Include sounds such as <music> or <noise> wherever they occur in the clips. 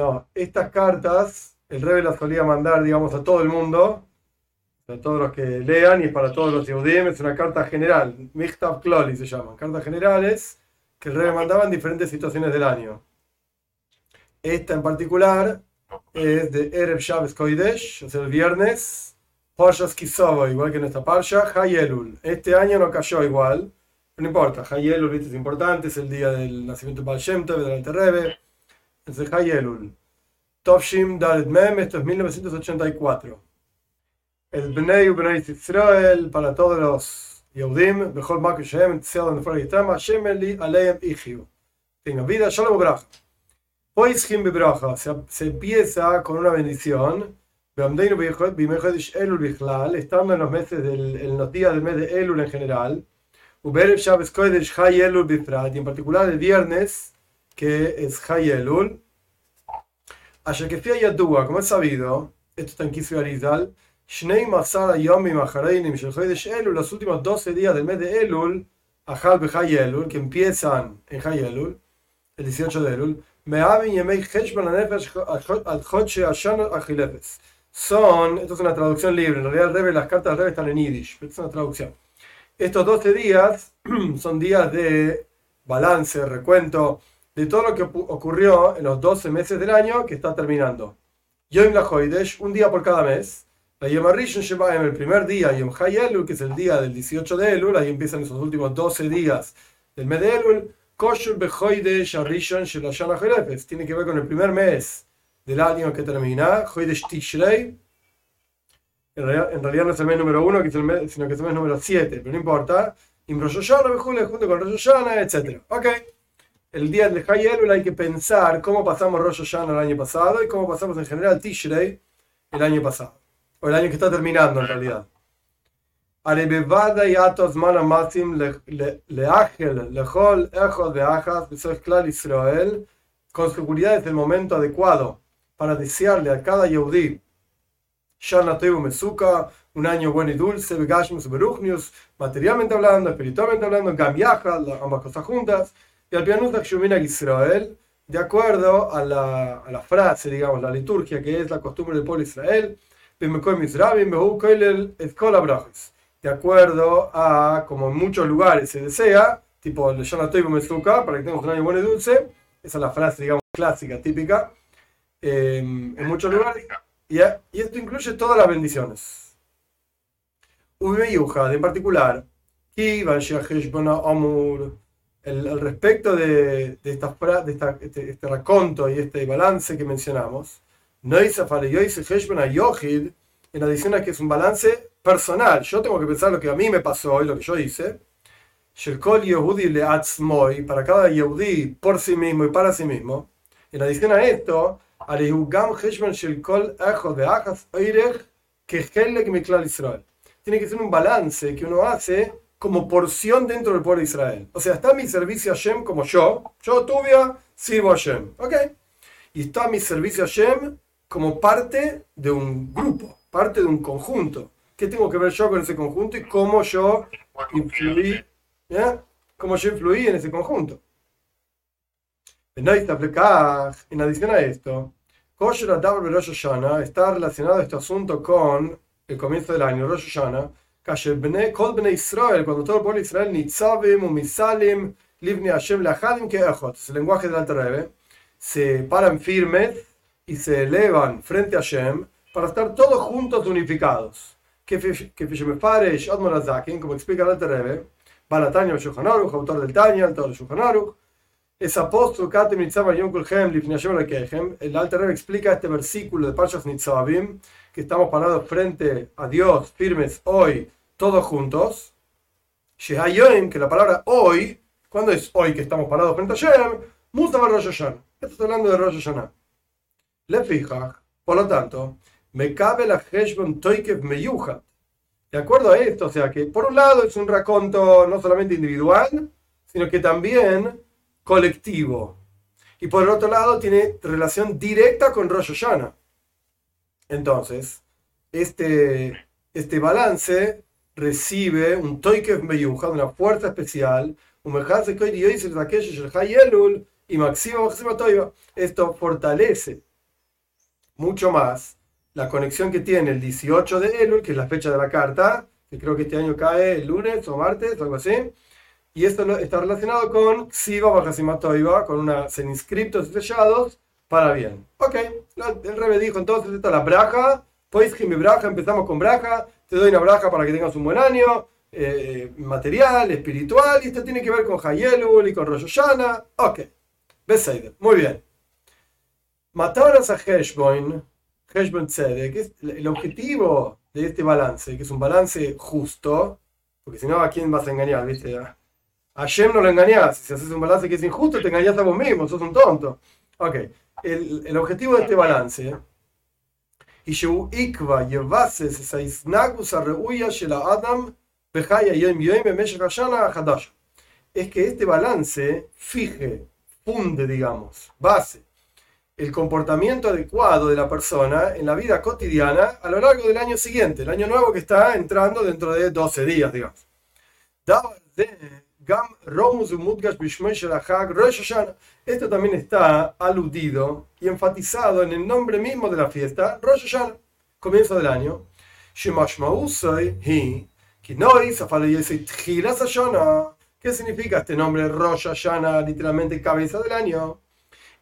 No, estas cartas el Rebbe las solía mandar, digamos, a todo el mundo, a todos los que lean y es para todos los Yehudim, es una carta general, Michtav Kloli se llaman, cartas generales que el Rebbe mandaba en diferentes situaciones del año. Esta en particular es de Erev Shabbos Koidesh, sea, el viernes, Parshas Kisovo, igual que en esta Parsha, Hayelul. Este año no cayó igual, no importa, Hayelul es importante, es el día del nacimiento de Baal Shem Tov, del Rebbe, es el Hayelul. Tovshim Dalet Mem, esto es 1984. El Bnei Bnei Israel para todos los Yehudim, Bechol Maku Shem, Tziel en Fuera Yitama, Shem Eli Aleim Ichiu. Tengan vida, Shalom Bracha. Poischim Bebracha, se empieza con una bendición. Beamdeinu Bimechodish Elul Bichlal, estando en los meses del, en los días del mes de Elul en general. Uberev Shabbos Kodesh Hay Elul Bifrat, y en particular el viernes, que es Hay Elul. Ayer que fui a Yadua, como es sabido, esto está en Kisvi Arizal, Shnei Masara Yomi Mahareinim Shel Chodesh Elul, los últimos 12 días del mes de Elul, Ajal Bechai Elul, que empiezan en Hay Elul, el 18 de Elul, Me'avin Yemei Cheshban Anefesh Al Chodche Ashan Achilefes. Son, esto es una traducción libre, en realidad el Rebbe, las cartas del Rebbe están en Yiddish, pero es una traducción. Estos 12 días <clears throat> son días de balance, recuento, de todo lo que ocurrió en los 12 meses del año que está terminando. Yom Lahoidesh, un día por cada mes. La Yom Arishon en el primer día, Yom Hay Elul, que es el día del 18 de Elul, ahí empiezan esos últimos 12 días del mes de Elul. Koshur Behoidesh Arishon Shelashana Jerefes, tiene que ver con el primer mes del año que termina, Hoidesh Tishrei. En realidad, en realidad no es el mes número 1, sino que es el mes número 7, pero no importa. Imroyoshana, junto con Rosh Hashanah, etc. Ok el día de Hayelul hay que pensar cómo pasamos Rosh Hashanah el año pasado y cómo pasamos en general Tishrei el año pasado. O el año que está terminando en realidad. Israel. Con seguridad es el momento adecuado para desearle a cada Yehudi un año bueno y dulce, materialmente hablando, espiritualmente hablando, ambas cosas juntas y al piano Israel, de acuerdo a la, a la, frase, digamos, la liturgia que es la costumbre del pueblo Israel, de acuerdo a, como en muchos lugares se desea, tipo el Yonatoy Mezuka, para que tengamos un año bueno y dulce, esa es la frase, digamos, clásica, típica, eh, en muchos lugares, y, y, esto incluye todas las bendiciones. Ubimeyuja, en particular, Amur, el, respecto de, de, esta, de esta, este, este, raconto y este balance que mencionamos, en adición a que es un balance personal. Yo tengo que pensar lo que a mí me pasó y lo que yo hice. para cada Yehudi por sí mismo y para sí mismo. En adición a esto, tiene que ser un balance que uno hace como porción dentro del pueblo de Israel. O sea, está mi servicio a Shem como yo, yo Tubia, sirvo a Shem, ¿ok? Y está mi servicio a Shem como parte de un grupo, parte de un conjunto. ¿Qué tengo que ver yo con ese conjunto y cómo yo influí, ¿ya? cómo yo influí en ese conjunto? En adición a esto, está relacionado este asunto con el comienzo del año, Rosh Hashanah, cuando todo el pueblo de Hashem, Lahadim, que es el lenguaje del Alter Rebbe, se paran firmes y se elevan frente a Hashem para estar todos juntos unificados. Que Fishemefaresh, Admon Azakin, como explica el Alter Rebbe, autor del Tanya, autor del Shulchan Aruch, es apóstol Katem Yom Kulchem, Livni Hashem, el Alter Rebbe explica este versículo de Parshas Nitzavim, que estamos parados frente a Dios firmes hoy, todos juntos. que la palabra hoy, ¿cuándo es hoy que estamos parados frente a Shem? Mustafa Rosh Hashanah. Esto hablando de Rosh Hashanah. Le fija, por lo tanto, me cabe la Heshbon Toikev Meyuha. De acuerdo a esto, o sea que por un lado es un raconto no solamente individual, sino que también colectivo. Y por el otro lado tiene relación directa con Rosh Hashanah. Entonces, este, este balance recibe un Toikev Meyuja, una fuerza especial, un y Esto fortalece mucho más la conexión que tiene el 18 de Elul, que es la fecha de la carta, que creo que este año cae el lunes o martes algo así, y esto está relacionado con Siva Bajasimatoiva, con una inscriptos sellados para bien. Ok, el Rebe dijo entonces, esta es la braja, que mi braja, empezamos con braja, te doy una braja para que tengas un buen año, eh, material, espiritual, y esto tiene que ver con Hayelul y con Rosh. Ok, Beseider, muy bien. Mataras a Heshboin, Heshboin Tzedek, es el objetivo de este balance, que es un balance justo, porque si no, ¿a quién vas a engañar? ¿Viste? A Shem no lo engañas. Si haces un balance que es injusto, te engañas a vos mismo, sos un tonto. Ok, el, el objetivo de este balance y ikva isnagus arreuya shela adam es que este balance fije, funde, digamos, base el comportamiento adecuado de la persona en la vida cotidiana a lo largo del año siguiente, el año nuevo que está entrando dentro de 12 días, digamos. Esto también está aludido y enfatizado en el nombre mismo de la fiesta, Rosh Hashanah, comienzo del año. ¿Qué significa este nombre Rosh Hashanah, literalmente cabeza del año?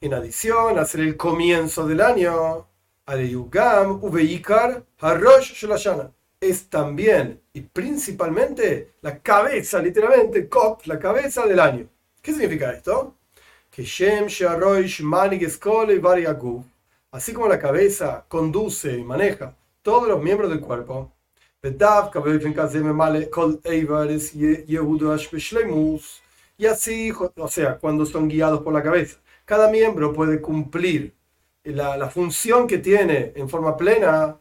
En adición, hacer el comienzo del año, es también y principalmente la cabeza, literalmente, Kop, la cabeza del año. ¿Qué significa esto? Que Shem Manig así como la cabeza conduce y maneja todos los miembros del cuerpo, y así, o sea, cuando son guiados por la cabeza, cada miembro puede cumplir la, la función que tiene en forma plena.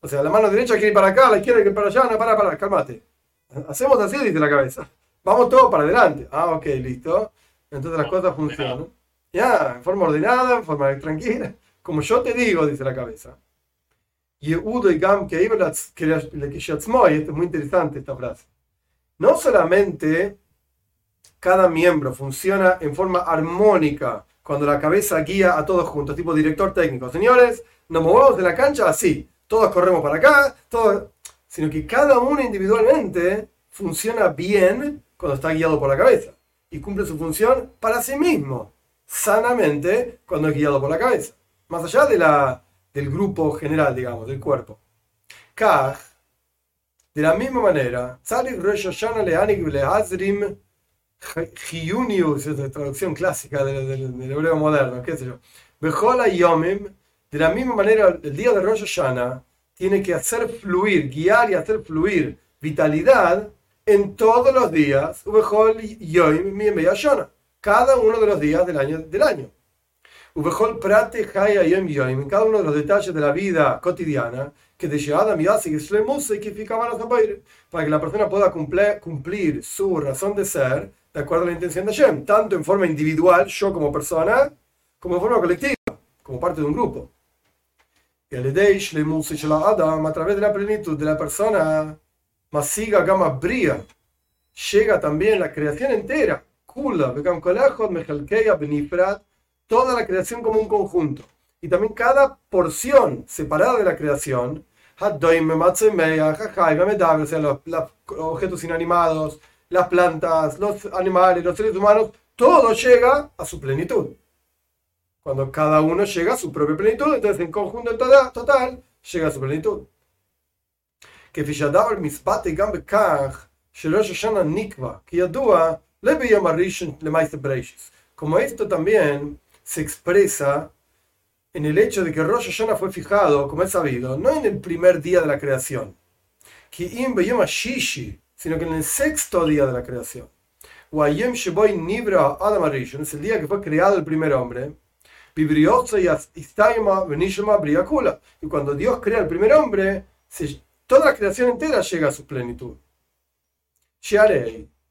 O sea, la mano derecha quiere ir para acá, la izquierda quiere ir para allá, no, para, para, cálmate. Hacemos así, dice la cabeza. Vamos todos para adelante. Ah, ok, listo. Entonces las cosas funcionan. Ya, en forma ordenada, en forma tranquila. Como yo te digo, dice la cabeza. Yehudo y Gam que esto es muy interesante esta frase. No solamente cada miembro funciona en forma armónica cuando la cabeza guía a todos juntos, tipo director técnico. Señores, nos movemos de la cancha así, todos corremos para acá, todos... sino que cada uno individualmente funciona bien cuando está guiado por la cabeza y cumple su función para sí mismo, sanamente, cuando es guiado por la cabeza. Más allá de la del grupo general, digamos, del cuerpo. Kaj, de la misma manera, Hiyunius, es la traducción clásica del, hebreo moderno, qué sé yo. Bejola Yomim, de la misma manera, el día de Rosh Hashanah tiene que hacer fluir, guiar y hacer fluir vitalidad en todos los días, cada uno de los días del año. Del año prate en cada uno de los detalles de la vida cotidiana, que de para que la persona pueda cumplir, cumplir su razón de ser de acuerdo a la intención de Hashem, tanto en forma individual, yo como persona, como en forma colectiva, como parte de un grupo. Y el Adam, a través de la plenitud de la persona, Masiga Gama Bria, llega también la creación entera, Kula, Benifrat, toda la creación como un conjunto. Y también cada porción separada de la creación, o sea, los, los objetos inanimados, las plantas, los animales, los seres humanos, todo llega a su plenitud. Cuando cada uno llega a su propia plenitud, entonces en conjunto total, total llega a su plenitud. Que misbate gambe kach, nikva, que yadua, le le Como esto también se expresa en el hecho de que Rosh Hashanah fue fijado, como es sabido, no en el primer día de la creación, sino que en el sexto día de la creación. Es el día que fue creado el primer hombre. Y cuando Dios crea el primer hombre, toda la creación entera llega a su plenitud.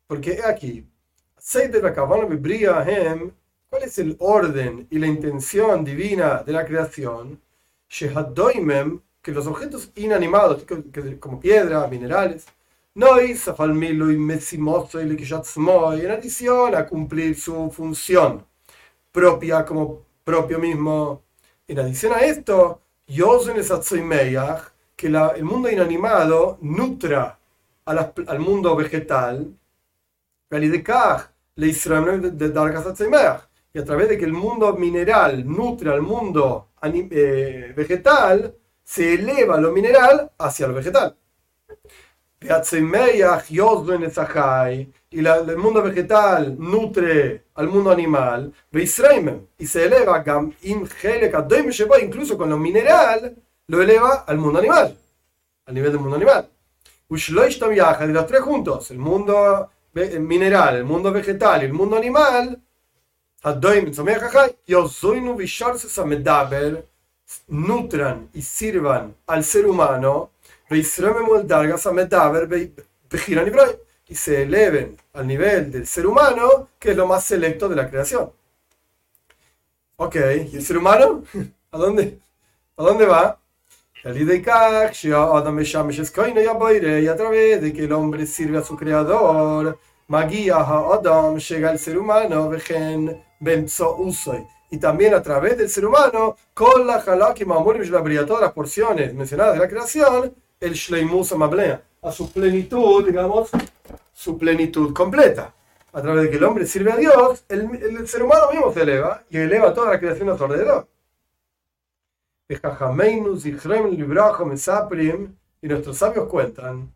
Porque aquí, ¿Cuál es el orden y la intención divina de la creación? que los objetos inanimados, como piedra, minerales, no y y en adición a cumplir su función propia como propio mismo. En adición a esto, que el mundo inanimado nutra al mundo vegetal, y a través de que el mundo mineral nutre al mundo eh, vegetal, se eleva lo mineral hacia lo vegetal. Y el mundo vegetal nutre al mundo animal, y se eleva, incluso con lo mineral, lo eleva al mundo animal, al nivel del mundo animal. De los tres juntos, el mundo mineral, el mundo vegetal y el mundo animal, nutran y sirvan al ser humano y se eleven al nivel del ser humano, que es lo más selecto de la creación. Ok, ¿y el ser humano? <laughs> ¿A dónde? ¿A dónde va? Y a través de que el hombre sirve a su creador, Adam llega el ser humano, y también a través del ser humano, con la halak y todas las porciones mencionadas de la creación, el Shleimus Mablea, a su plenitud, digamos, su plenitud completa. A través de que el hombre sirve a Dios, el, el ser humano mismo se eleva y eleva toda la creación a su alrededor. Y nuestros sabios cuentan,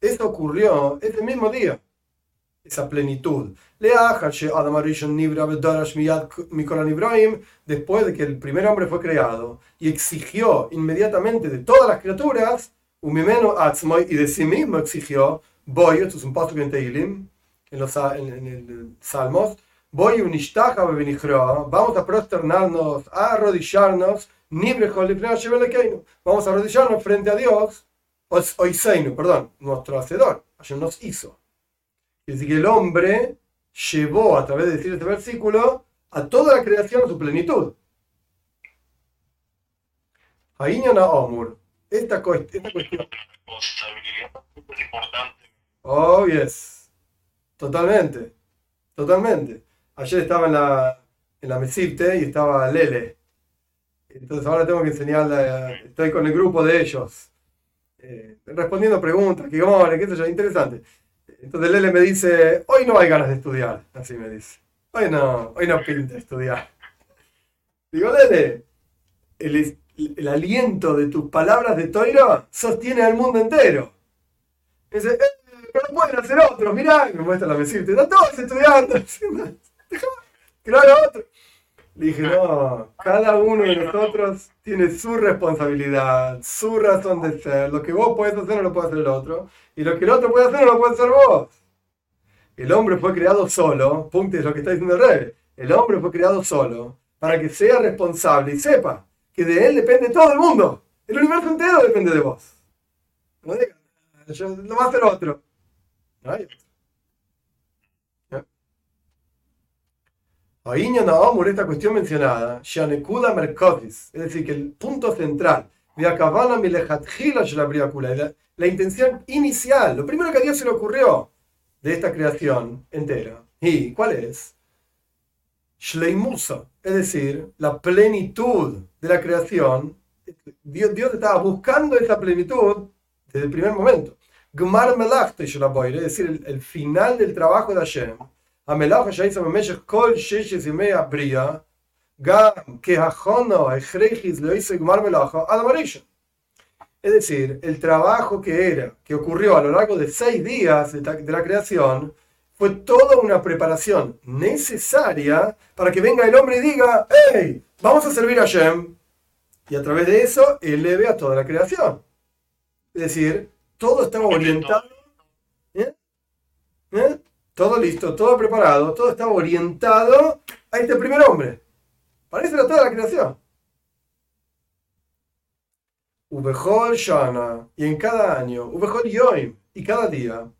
esto ocurrió ese mismo día, esa plenitud. Después de que el primer hombre fue creado y exigió inmediatamente de todas las criaturas, y de sí mismo exigió, voy, esto es un paso en Teilim, en los en, el Salmos, voy vamos a prosternarnos, a arrodillarnos, vamos a arrodillarnos frente a Dios, Oiseinu, perdón, nuestro hacedor, ayer nos hizo. Es decir, que el hombre llevó a través de decir este versículo a toda la creación a su plenitud. Omur. Esta, esta cuestión. Oh, yes. Totalmente. Totalmente. Ayer estaba en la, en la mesite y estaba Lele. Entonces ahora tengo que enseñarle. Estoy con el grupo de ellos. Eh, respondiendo preguntas, que vamos, qué sé yo, interesante. Entonces Lele me dice, hoy no hay ganas de estudiar, así me dice. Hoy no, hoy no pinta estudiar. Digo, Lele, el, aliento de tus palabras de Toiro sostiene al mundo entero. Y dice, eh, pero pueden hacer otros, mirá, y me muestra la mesita, están todos estudiando. <laughs> lo haga otro. Dije, no, cada uno de nosotros tiene su responsabilidad, su razón de ser. Lo que vos podés hacer no lo puede hacer el otro. Y lo que el otro puede hacer no lo puede hacer vos. El hombre fue creado solo, punto es lo que está diciendo el rey. El hombre fue creado solo para que sea responsable y sepa que de él depende todo el mundo. El universo entero depende de vos. No digas, lo va a hacer otro. No hay otro. Esta cuestión mencionada, es decir, que el punto central, la intención inicial, lo primero que a Dios se le ocurrió de esta creación entera. ¿Y cuál es? Shleimusa, es decir, la plenitud de la creación. Dios, Dios estaba buscando esa plenitud desde el primer momento. Gmar melach es decir, el, final del trabajo de Hashem. המלאכה שהייתה במשך כל ששת ימי הבריאה, גם כהכונו הכרחיס לא יעשה גמר מלאכה על המראשון. Es decir, el trabajo que era, que ocurrió a lo largo de seis días de la creación, fue toda una preparación necesaria para que venga el hombre y diga, hey, vamos a servir a Shem. Y a través de eso eleve a toda la creación. Es decir, todo estaba orientado. ¿eh? ¿Eh? Todo listo, todo preparado, todo estaba orientado a este primer hombre. Para eso era toda la creación. Ubejol Shana, y en cada año, Ubejol Yoim, y cada día,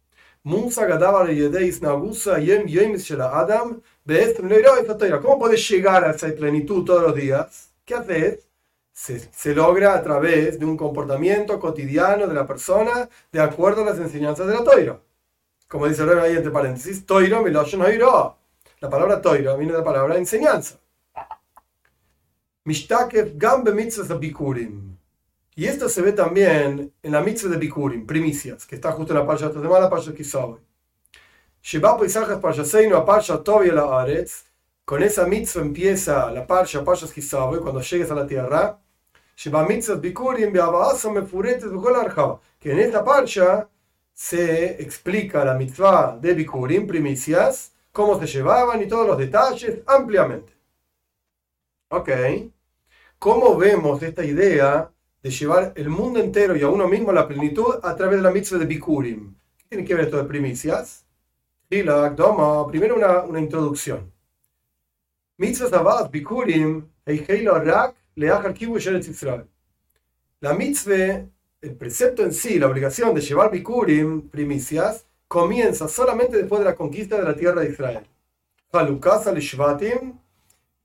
¿Cómo puedes llegar a esa plenitud todos los días? ¿Qué haces? Se, logra a través de un comportamiento cotidiano de la persona de acuerdo a las enseñanzas de la Toira. Como dice el ahí entre paréntesis, Toiro La palabra Toiro viene de la palabra enseñanza. Mishtakev Gambe mitzvah Bikurim. Y esto se ve también en la mitzvah de Bikurim, primicias, que está justo en la parcha de esta semana, la parcha Kisabe. Sheba Paisajas Parchaseinu a parcha Tovia la Aretz. Con esa mitzvah empieza la parcha, parcha Kisabe, cuando llegues a la tierra. Sheba mitzvah Bikurim Beabaasa Bukol Arjaba. Que en esta parcha se explica la mitzvah de Bikurim, primicias, cómo se llevaban y todos los detalles ampliamente. Ok. ¿Cómo vemos esta idea de llevar el mundo entero y a uno mismo a la plenitud a través de la mitzvah de Bikurim? ¿Qué tiene que ver esto de primicias? Primero una, una introducción. Mitzvah Zabat Bikurim Rak Israel. La mitzvah, el precepto en sí, la obligación de llevar Bikurim, primicias, comienza solamente después de la conquista de la tierra de Israel. Halukas al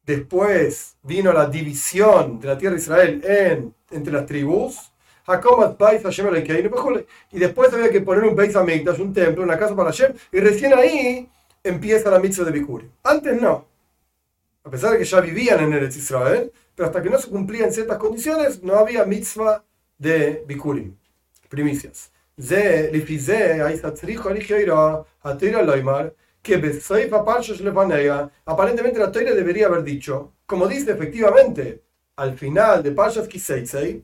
Después vino la división de la tierra de Israel en, entre las tribus. Y después había que poner un Beis Hamikdash, un templo, una casa para Hashem. Y recién ahí empieza la mitzvah de Bikurim. Antes no. A pesar de que ya vivían en Eretz Israel, pero hasta que no se cumplían ciertas condiciones, no había mitzvah de Bikurim. Primicias. Ze, lifize, que aparentemente la Torah debería haber dicho, como dice efectivamente al final de Parshas Kiseitsei,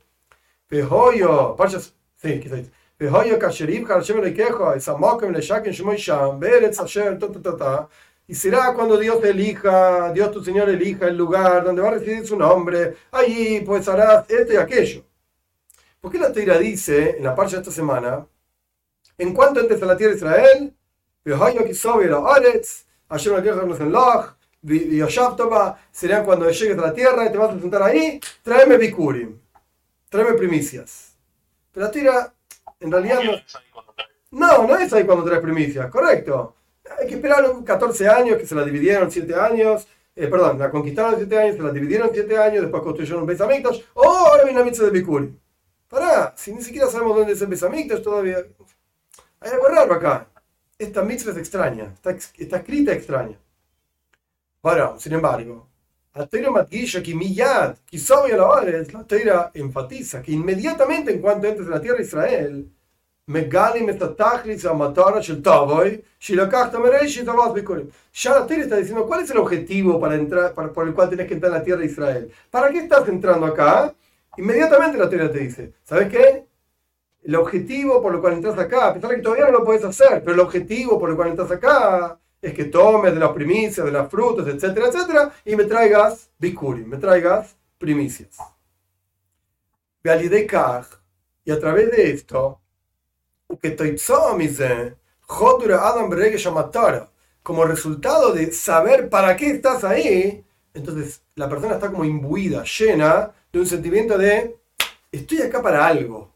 Pehoyo, Parshas, sí, Kiseitsei, Pehoyo Kasherib, Hashem Leikejo, Esamokem Leshaken Shemoy Sham, Beretz Hashem, ta, ta, ta, y será cuando Dios elija, Dios tu Señor elija el lugar donde va a residir su nombre, allí pues harás esto y aquello. ¿Por qué la Torah dice en la parcha de esta semana, en cuanto entres a la tierra de Israel, Serían cuando llegues a la tierra y te vas a sentar ahí, tráeme bikurim, tráeme primicias. Pero la tira, en realidad no. No, es ahí cuando traes primicias, correcto. Hay que esperar 14 años, que se la dividieron 7 años, eh, perdón, la conquistaron 7 años, se la dividieron 7 años, después construyeron un Besamikdash, oh, ahora viene la mitzvah de Bikurim. Pará, si ni siquiera sabemos dónde es el Besamikdash todavía. Hay algo raro acá esta mitzvah es extraña, está, está escrita extraña. Ahora, sin embargo, la Torah que la enfatiza que inmediatamente en cuanto entres en la tierra de Israel, Megalim Ya la Torah está diciendo cuál es el objetivo para entrar, para, por el cual tienes que entrar en la tierra de Israel. ¿Para qué estás entrando acá? Inmediatamente la Torah te dice, ¿sabes qué? el objetivo por lo cual entras acá, a pesar de que todavía no lo puedes hacer, pero el objetivo por el cual entras acá es que tomes de las primicias, de las frutas, etcétera, etcétera, y me traigas bikurim, me traigas primicias. Y a través de esto, como resultado de saber para qué estás ahí, entonces la persona está como imbuida, llena de un sentimiento de estoy acá para algo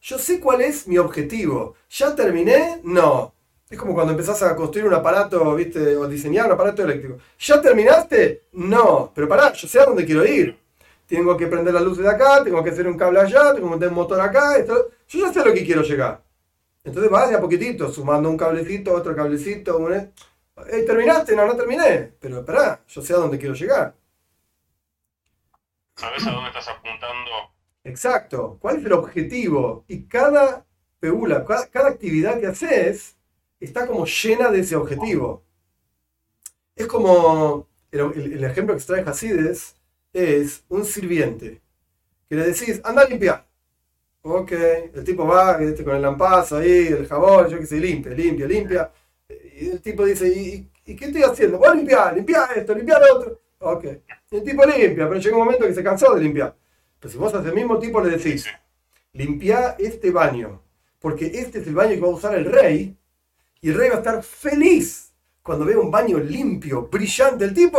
yo sé cuál es mi objetivo. ¿Ya terminé? No. Es como cuando empezás a construir un aparato, ¿viste? O diseñar un aparato eléctrico. ¿Ya terminaste? No. Pero pará, yo sé a dónde quiero ir. Tengo que prender las luces de acá, tengo que hacer un cable allá, tengo que meter un motor acá. Esto... Yo ya sé a lo que quiero llegar. Entonces vas de a poquitito, sumando un cablecito, otro cablecito. Un... Eh, ¿Terminaste? No, no terminé. Pero pará, yo sé a dónde quiero llegar. ¿Sabes a dónde estás apuntando Exacto. ¿Cuál es el objetivo? Y cada peula, cada, actividad que haces está como llena de ese objetivo. Es como el, ejemplo que trae Hasides es un sirviente que le decís, anda a limpiar. Ok, el tipo va con el lampazo ahí, el jabón, yo qué sé, limpia, limpia, limpia. Y el tipo dice, ¿y, qué estoy haciendo? Voy a limpiar, limpiar esto, limpiar lo otro. Ok. el tipo limpia, pero llega un momento que se cansó de limpiar. Pero si vos a ese mismo tipo le decís, limpia este baño, porque este es el baño que va a usar el rey, y el rey va a estar feliz cuando vea un baño limpio, brillante. El tipo,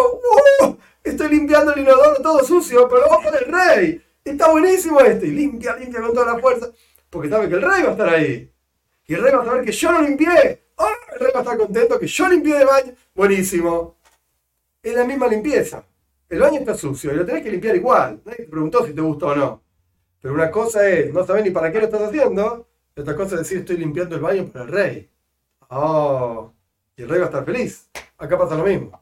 ¡Uh! Estoy limpiando el inodoro todo sucio, pero con el rey. Está buenísimo este. Y limpia, limpia con toda la fuerza. Porque sabe que el rey va a estar ahí. Y el rey va a saber que yo lo limpié. ¡Oh! El rey va a estar contento que yo limpié el baño. Buenísimo. Es la misma limpieza. El baño está sucio y lo tenés que limpiar igual. Nadie te preguntó si te gustó o no. Pero una cosa es no saber ni para qué lo estás haciendo. Y otra cosa es decir estoy limpiando el baño para el rey. Oh, y el rey va a estar feliz. Acá pasa lo mismo.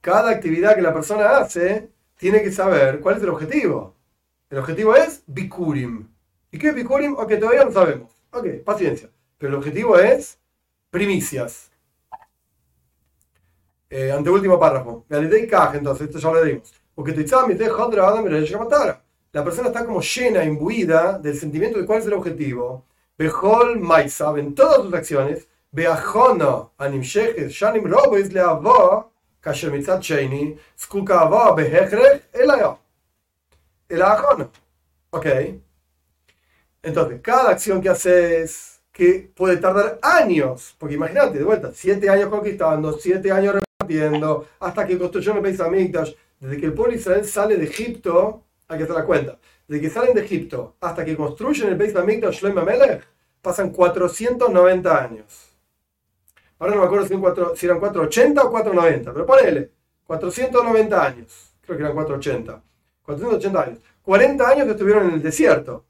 Cada actividad que la persona hace tiene que saber cuál es el objetivo. El objetivo es Bikurim. ¿Y qué es Bikurim? Ok, todavía no sabemos. Ok, paciencia. Pero el objetivo es primicias. Eh, anteúltimo párrafo. Entonces, esto ya lo dimos. Porque la persona está como llena, imbuida del sentimiento de cuál es el objetivo. Bejol Maisa, en todas sus acciones, Beajono, Animsheches, Shanim Robes, Leavo, Kasher Mitzat Sheini, Skuka Ava, Behechrech, Elayo. El Ajono. Ok. Entonces, cada acción que haces, que puede tardar años, porque imagínate, de vuelta, siete años conquistando, siete años hasta que construyó el país Amigdash, desde que el pueblo de Israel sale de Egipto, hay que hacer la cuenta, desde que salen de Egipto hasta que construyen el Beis Hamikdash Shloim Melech, pasan 490 años. Ahora no me acuerdo si, eran 480 o 490, pero ponele, 490 años, creo que eran 480. 480 años. 40 años que estuvieron en el desierto.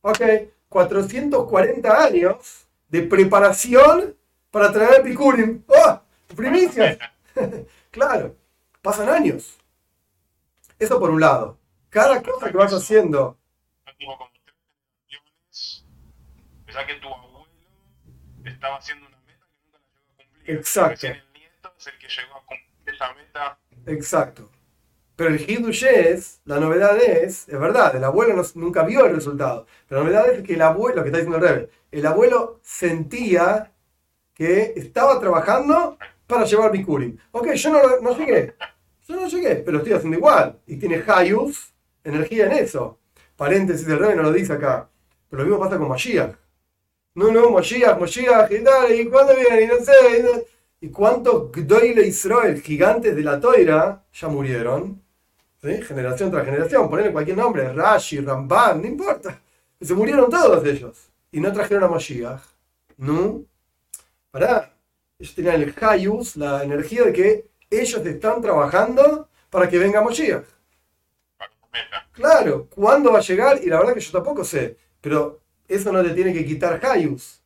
Ok, 440 años de preparación para traer Picurim. ¡Oh! ¡Primicias! <laughs> <laughs> claro, pasan años. Eso por un lado. Cada cosa que vas haciendo. Pensá que tu abuelo estaba haciendo una meta que nunca la llegó a cumplir. Exacto. El nieto es el que llegó a cumplir esa meta. Exacto. Pero el Hidush la novedad es, es verdad, el abuelo nunca vio el resultado. Pero la novedad es que el abuelo, lo que está diciendo el el abuelo sentía que estaba trabajando para llevar Bikurim. Ok, yo no, no llegué. Yo no llegué, pero estoy haciendo igual. Y tiene Hayus, energía en eso. Paréntesis del Rebbe no lo dice acá. Pero lo mismo pasa con Mashiach. No, no, Mashiach, Mashiach, y tal, y cuándo viene, y no sé. Y cuántos Gdoile Israel, gigantes de la toira, ya murieron. ¿Sí? Generación tras generación, ponerle cualquier nombre, Rashi, Ramban, no importa. Se murieron todos ellos. Y no trajeron a Mashiach. No. Pará. Ellos tenían el Hayus, la energía de que ellos están trabajando para que venga Mashiach. Claro, ¿cuándo va a llegar? Y la verdad que yo tampoco sé. Pero eso no te tiene que quitar Hayus.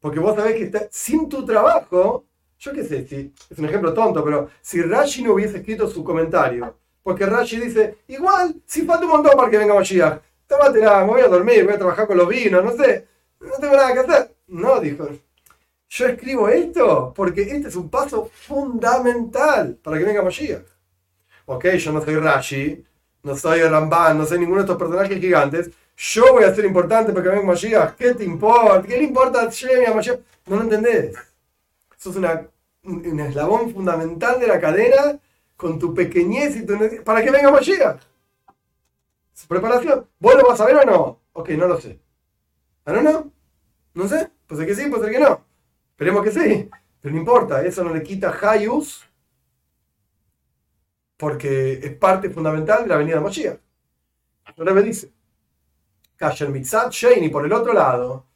Porque vos sabés que está, sin tu trabajo, yo qué sé, si, es un ejemplo tonto, pero si Rashi no hubiese escrito su comentario, porque Rashi dice, igual, si falta un montón para que venga Mashiach, tómatela, me voy a dormir, voy a trabajar con los vinos, no sé, no tengo nada que hacer. No, dijo, yo escribo esto porque este es un paso fundamental para que venga Mashiach. Ok, yo no soy Rashi, no soy Ramban, no soy ninguno de estos personajes gigantes, yo voy a ser importante para que venga Mashiach. ¿Qué te importa? ¿Qué le importa a Mashiach? No lo entendés. Eso es una, un eslabón fundamental de la cadena con tu pequeñez y tu para que venga Mashiach. Preparación. ¿Vos lo vas a ver o no? Ok, no lo sé. ¿Ah, no, no? No sé. Puede ser que sí, puede ser que no. Esperemos que sí. Pero no importa, eso no le quita Hayus porque es parte fundamental de la venida de Mashiach. Lo me dice. Kasher Mitzat Sheini, por el otro lado,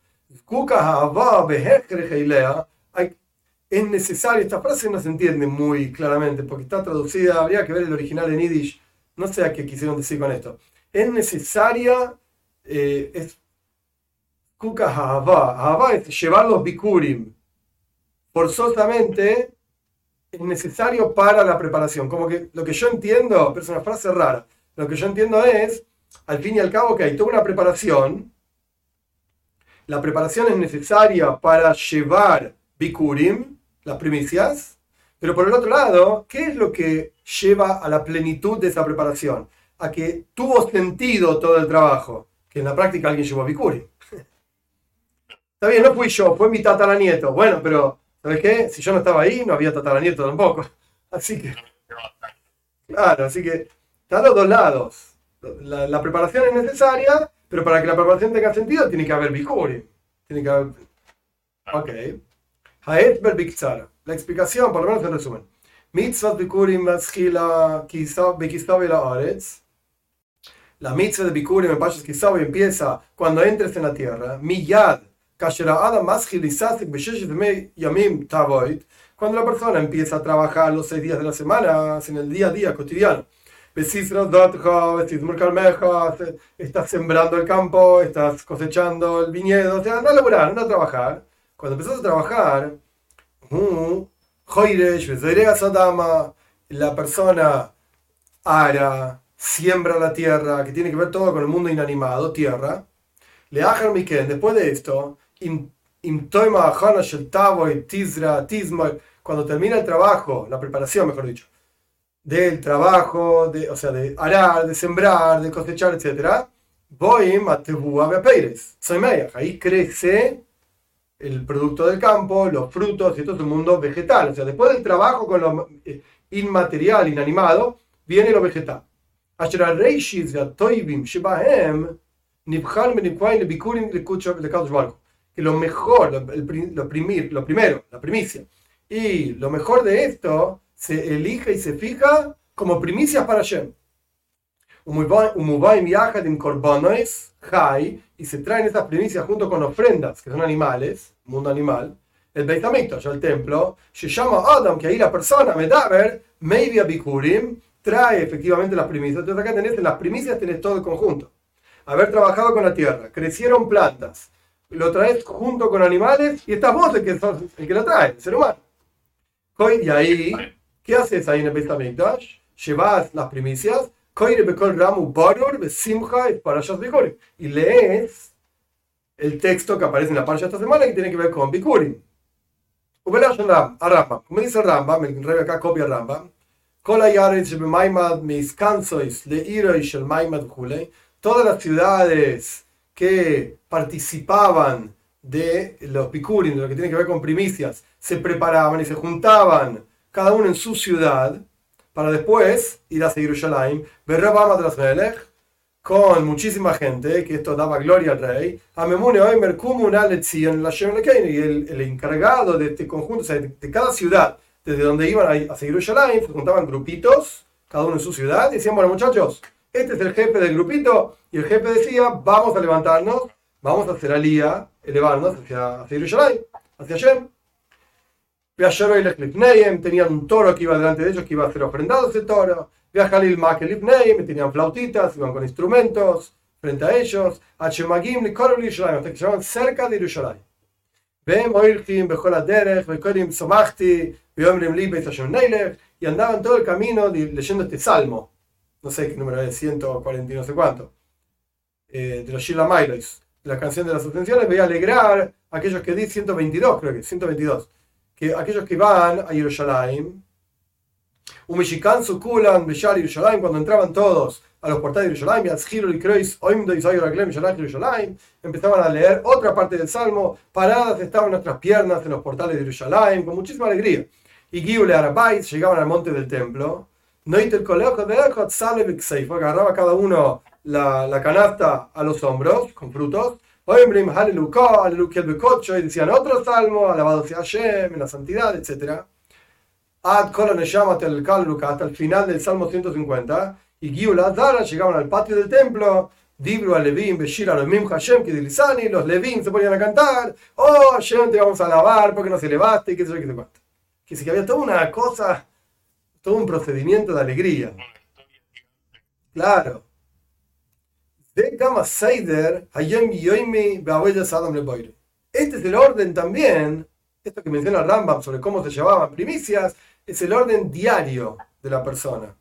es necesario, esta frase no se entiende muy claramente porque está traducida, habría que ver el original en Yiddish, no sé a qué quisieron decir con esto. Es necesaria, eh, es Kuka es llevar los Bikurim, forzosamente es necesario para la preparación. Como que lo que yo entiendo, pero es una frase rara, lo que yo entiendo es al fin y al cabo que hay toda una preparación. La preparación es necesaria para llevar Bikurim, las primicias, pero por el otro lado, ¿qué es lo que lleva a la plenitud de esa preparación? A que tuvo sentido todo el trabajo, que en la práctica alguien llevó Bikurim. <laughs> Está bien, no fui yo, fue mi tataranieto. Bueno, pero ¿sabes qué? Si yo no estaba ahí, no había tataranieto tampoco. <laughs> Así que. Claro, así que está a los dos lados la, preparación es necesaria, pero para que la preparación tenga sentido tiene que haber bikuri. Tiene que haber... Ok. La explicación, por lo menos en resumen. Mitzvah bikurim La mitzvah de bikurim en Pashas Kisav empieza cuando entres en la tierra. Miyad. Cuando la persona empieza a trabajar los seis días de la semana, en el día a día cotidiano estás sembrando el campo, estás cosechando el viñedo, o sea, anda a laburar, anda a trabajar. Cuando empezás a trabajar, la persona ara, siembra la tierra, que tiene que ver todo con el mundo inanimado, tierra. Le Miken, después de esto, cuando termina el trabajo, la preparación, mejor dicho, del trabajo, de, o sea, de arar, de sembrar, de cosechar, etc. Voy a Soy Ahí crece el producto del campo, los frutos y todo el mundo vegetal. O sea, después del trabajo con lo eh, inmaterial, inanimado, viene lo vegetal. Que lo mejor, lo, lo, primir, lo primero, la primicia, y lo mejor de esto se elige y se fija como primicias para Hashem y se traen estas primicias junto con ofrendas, que son animales, mundo animal, el Beit ya el templo, se llama Adam, que ahí la persona, Medaber, Meivia Bikurim, trae efectivamente las primicias. Entonces acá tenés, en las primicias tenés todo el conjunto. Haber trabajado con la tierra, crecieron plantas, lo traes junto con animales y estás vos el que, el que lo trae, el ser humano. Y ahí, ¿qué haces ahí en el Beit Llevas las primicias y lees el texto que aparece en la parcha esta semana que tiene que ver con Bikurim. Como dice Rambam, el rey acá copia Rambam, todas las ciudades que participaban de los Bikurim, de lo que tiene que ver con primicias, se preparaban y se juntaban cada uno en su ciudad para después ir a Jerusalén, con muchísima gente, que esto daba gloria al rey, a Memune Oimer y el, encargado de este conjunto, o sea, de, cada ciudad, desde donde iban a, a Jerusalén, se juntaban grupitos, cada uno en su ciudad, y decían, bueno muchachos, este es el jefe del grupito, y el jefe decía, vamos a levantarnos, vamos a hacer alía, elevarnos hacia, hacia Jerusalén, hacia Shem tenían un toro que iba delante de ellos, que iba a ser ofrendado ese toro. Jalil tenían flautitas, iban con instrumentos frente a ellos. Hachemagim, hasta que llegaban cerca de Yerushalayim. Y andaban todo el camino leyendo este salmo. No sé qué número es, 140 no sé cuánto. Eh, de los Shila Mailois. La canción de las ascensiones. Voy a alegrar a aquellos que di 122, creo que 122 que aquellos que van a Jerusalén, Umishikan Sukulan, Beshar Jerusalén, cuando entraban todos a los portales de Jerusalén, empezaban a leer otra parte del Salmo, paradas estaban nuestras piernas en los portales de Jerusalén, con muchísima alegría. Y Giule Arabait llegaban al monte del templo, el colegio de agarraba cada uno la, la canasta a los hombros con frutos, Oimbrim, Haleluka, Aleluya el Bekocho, y decían otro salmo, alabado sea Hashem, en la santidad, etc. Ad Kola llama el Kaluka, hasta el final del salmo 150, y Giula Zara llegaban al patio del templo, Dibru a Levim, Beshir a Mim Hashem, que Dilizani, los Levim se ponían a cantar, oh Hashem, te vamos a alabar porque no se elevaste, y qué sé yo, qué sé cuánto. Que que había toda una cosa, todo un procedimiento de alegría. Claro. Este es el orden también, esto que menciona Rambam sobre cómo se llevaban primicias, es el orden diario de la persona,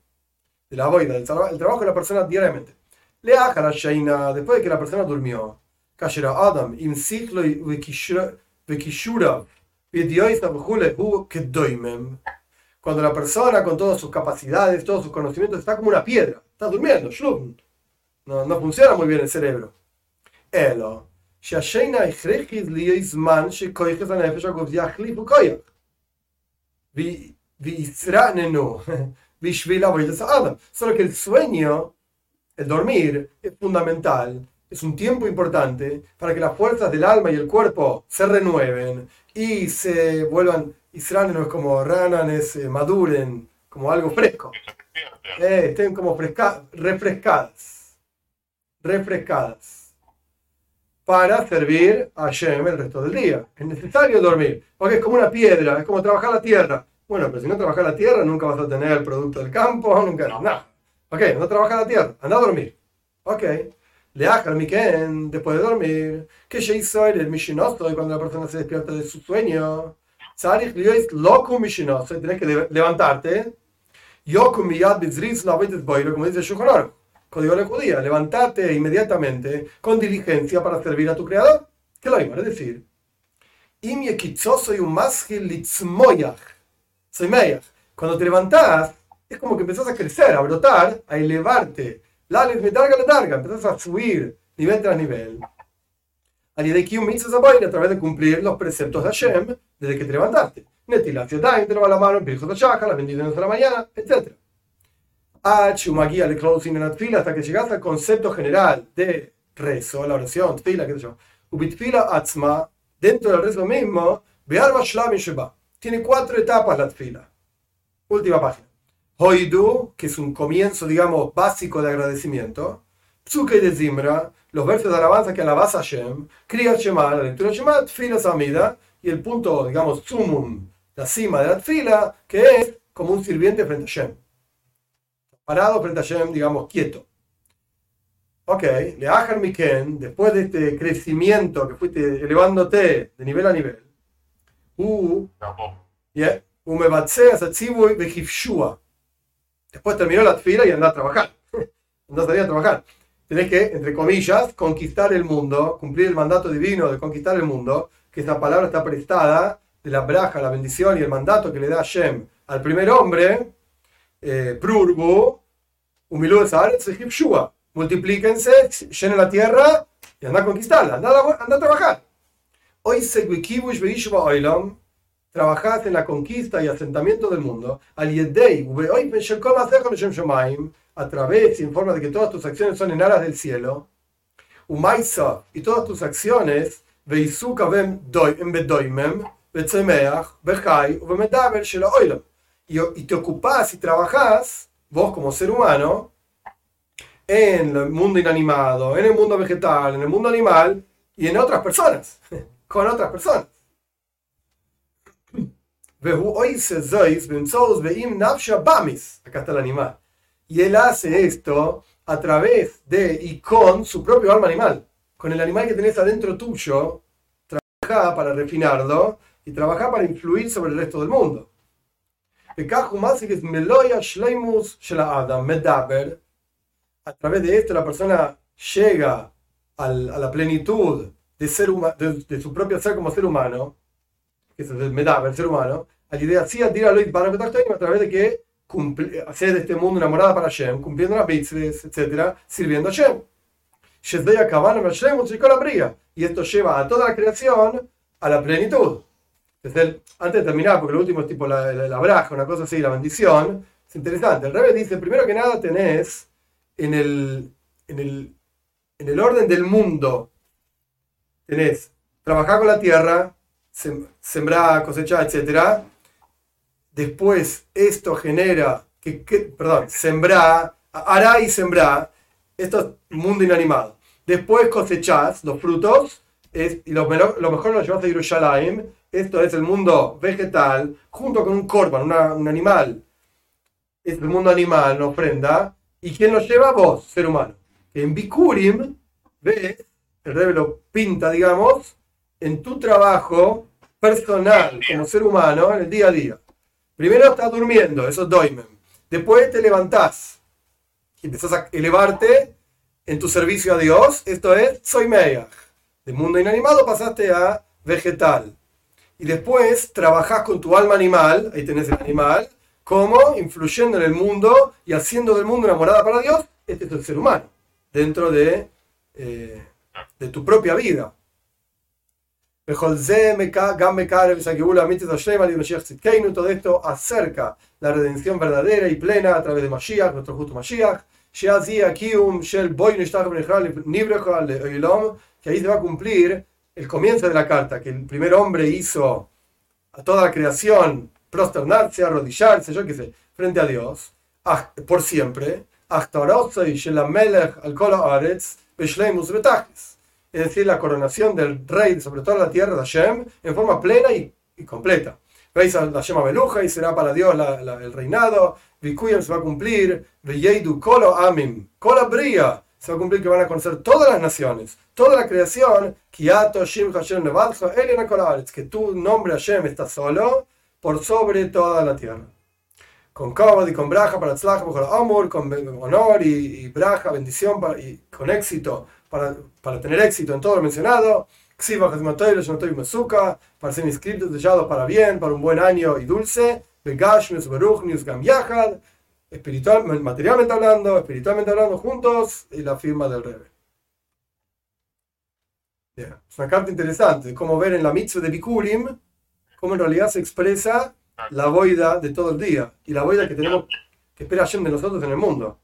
de la boida, el, trabajo de la persona diariamente. Le la Shaina, después de que la persona durmió, Adam, cuando la persona con todas sus capacidades, todos sus conocimientos, está como una piedra, está durmiendo, no, no funciona muy bien el cerebro. Elo. <laughs> Solo que el sueño, el dormir, es fundamental, es un tiempo importante para que las fuerzas del alma y el cuerpo se renueven y se vuelvan Israel es como rananes, eh, maduren, como algo fresco. Eh, estén como fresca, refrescadas refrescadas para servir a Shem el resto del día. Es necesario dormir, porque es como una piedra, es como trabajar la tierra. Bueno, pero si no trabajas la tierra, nunca vas a tener el producto del campo, nunca, no. nada. Ok, no trabajas la tierra, anda a dormir. Ok. Le mi Miken, después de dormir, que ya hizo el Mishinosto, y cuando la persona se despierta de su sueño, loco Mishinosto, tienes que levantarte bizriz la como dice Shulchan Código de la inmediatamente con diligencia para servir a tu creador. ¿Qué lo es decir? Cuando te es como que empezás a crecer, a brotar, a elevarte. La me la larga, empezás a subir nivel tras nivel. A través de cumplir los preceptos de Hashem desde que te levantaste. Netilat Yadayim, te la mano, Birjot Shaka, las bendiciones de la mañana, etc. guía le closing en la fila hasta que llegas al concepto general de rezo, la oración, fila, qué sé yo. Ubitfila Atzma, dentro del rezo mismo, Be'arba Shlam Sheba. Tiene cuatro etapas la fila. Última página. Hoidu, que es un comienzo, digamos, básico de agradecimiento. Psuke de Zimra, los versos de alabanza que alabas a Hashem. Kriya Shema, la lectura Shema, Tfila Samida. Y el punto, digamos, sumum la cima de la fila, que es como un sirviente frente a Shem. Parado frente a Shem, digamos, quieto. Ok, le ajan Miken, después de este crecimiento que fuiste elevándote de nivel a nivel, uh, yeah, Después terminó la fila y andó a trabajar. andó a salir a trabajar. Tenés que, entre comillas, conquistar el mundo, cumplir el mandato divino de conquistar el mundo, que esta palabra está prestada de la braja, la bendición y el mandato que le da Shem al primer hombre, eh, Prurgu, Humilú de multiplíquense, llenen la tierra y anda a conquistarla, anda a, anda a trabajar. Hoy Segwikibush Beishua Oilam, trabajás en la conquista y asentamiento del mundo, al Yedei, hoy a través y en forma de que todas tus acciones son en aras del cielo, Umaisa, y todas tus acciones, y te ocupás y trabajás, vos como ser humano, en el mundo inanimado, en el mundo vegetal, en el mundo animal y en otras personas, <laughs> con otras personas. Acá está el animal. Y él hace esto a través de y con su propio alma animal. Con el animal que tenés adentro tuyo, trabaja para refinarlo y trabajar para influir sobre el resto del mundo. A través de esto la persona llega a la plenitud de, ser de, su propio ser como ser humano, que es el medaber, el ser humano, a la idea así a través de que hacer de este mundo una morada para Hashem, cumpliendo las mitzvahs, etc., sirviendo a Hashem. Y esto lleva a toda la creación a la plenitud antes de terminar, porque lo último es tipo la, la, braja, una cosa así, la bendición, es interesante. El revés dice, primero que nada tenés en el, en el, en el orden del mundo, tenés trabajar con la tierra, sembrar, cosechar, etc. Después esto genera, que, perdón, sembrar, hará y sembrar, esto es mundo inanimado. Después cosechás los frutos, es, y lo, lo mejor lo llevas a Yerushalayim, esto es el mundo vegetal, junto con un corban, un animal. Es el mundo animal, una ofrenda. ¿Y quién lo lleva? Vos, ser humano. En Bikurim, ves, el rebe lo pinta, digamos, en tu trabajo personal como ser humano en el día a día. Primero estás durmiendo, eso es doimen. Después te levantás y empezás a elevarte en tu servicio a Dios. Esto es soy meya. Del mundo inanimado pasaste a vegetal y después trabajás con tu alma animal, ahí tenés el animal, como influyendo en el mundo y haciendo del mundo una morada para Dios, este es el ser humano, dentro de, eh, de tu propia vida. Todo esto acerca la redención verdadera y plena a través de Mashiach, nuestro justo Mashiach, que ahí se va a cumplir el comienzo de la carta, que el primer hombre hizo a toda la creación prosternarse, arrodillarse, yo qué sé, frente a Dios, por siempre, es decir, la coronación del rey sobre toda la tierra de Hashem en forma plena y, completa. Veis a la Shema Beluja y será para Dios el reinado, Vikuyam se va a cumplir, Veyeidu Kolo Amim, Kola Bria, se va a cumplir que van a conocer todas las naciones, toda la creación, que tu nombre Hashem está solo por sobre toda la tierra. con Kavod y con Braja para Tzlach, con honor y, y Braja, bendición para, y con éxito, para, para tener éxito en todo lo mencionado. Para ser inscritos, sellados para bien, para un buen año y dulce. Espiritual, materialmente hablando, espiritualmente hablando, juntos, y la firma del Rebbe. Yeah. Es una carta interesante, como ver en la mitzvah de Bikurim, cómo en realidad se expresa la boida de todo el día y la boida que tenemos que espera Hashem de nosotros en el mundo.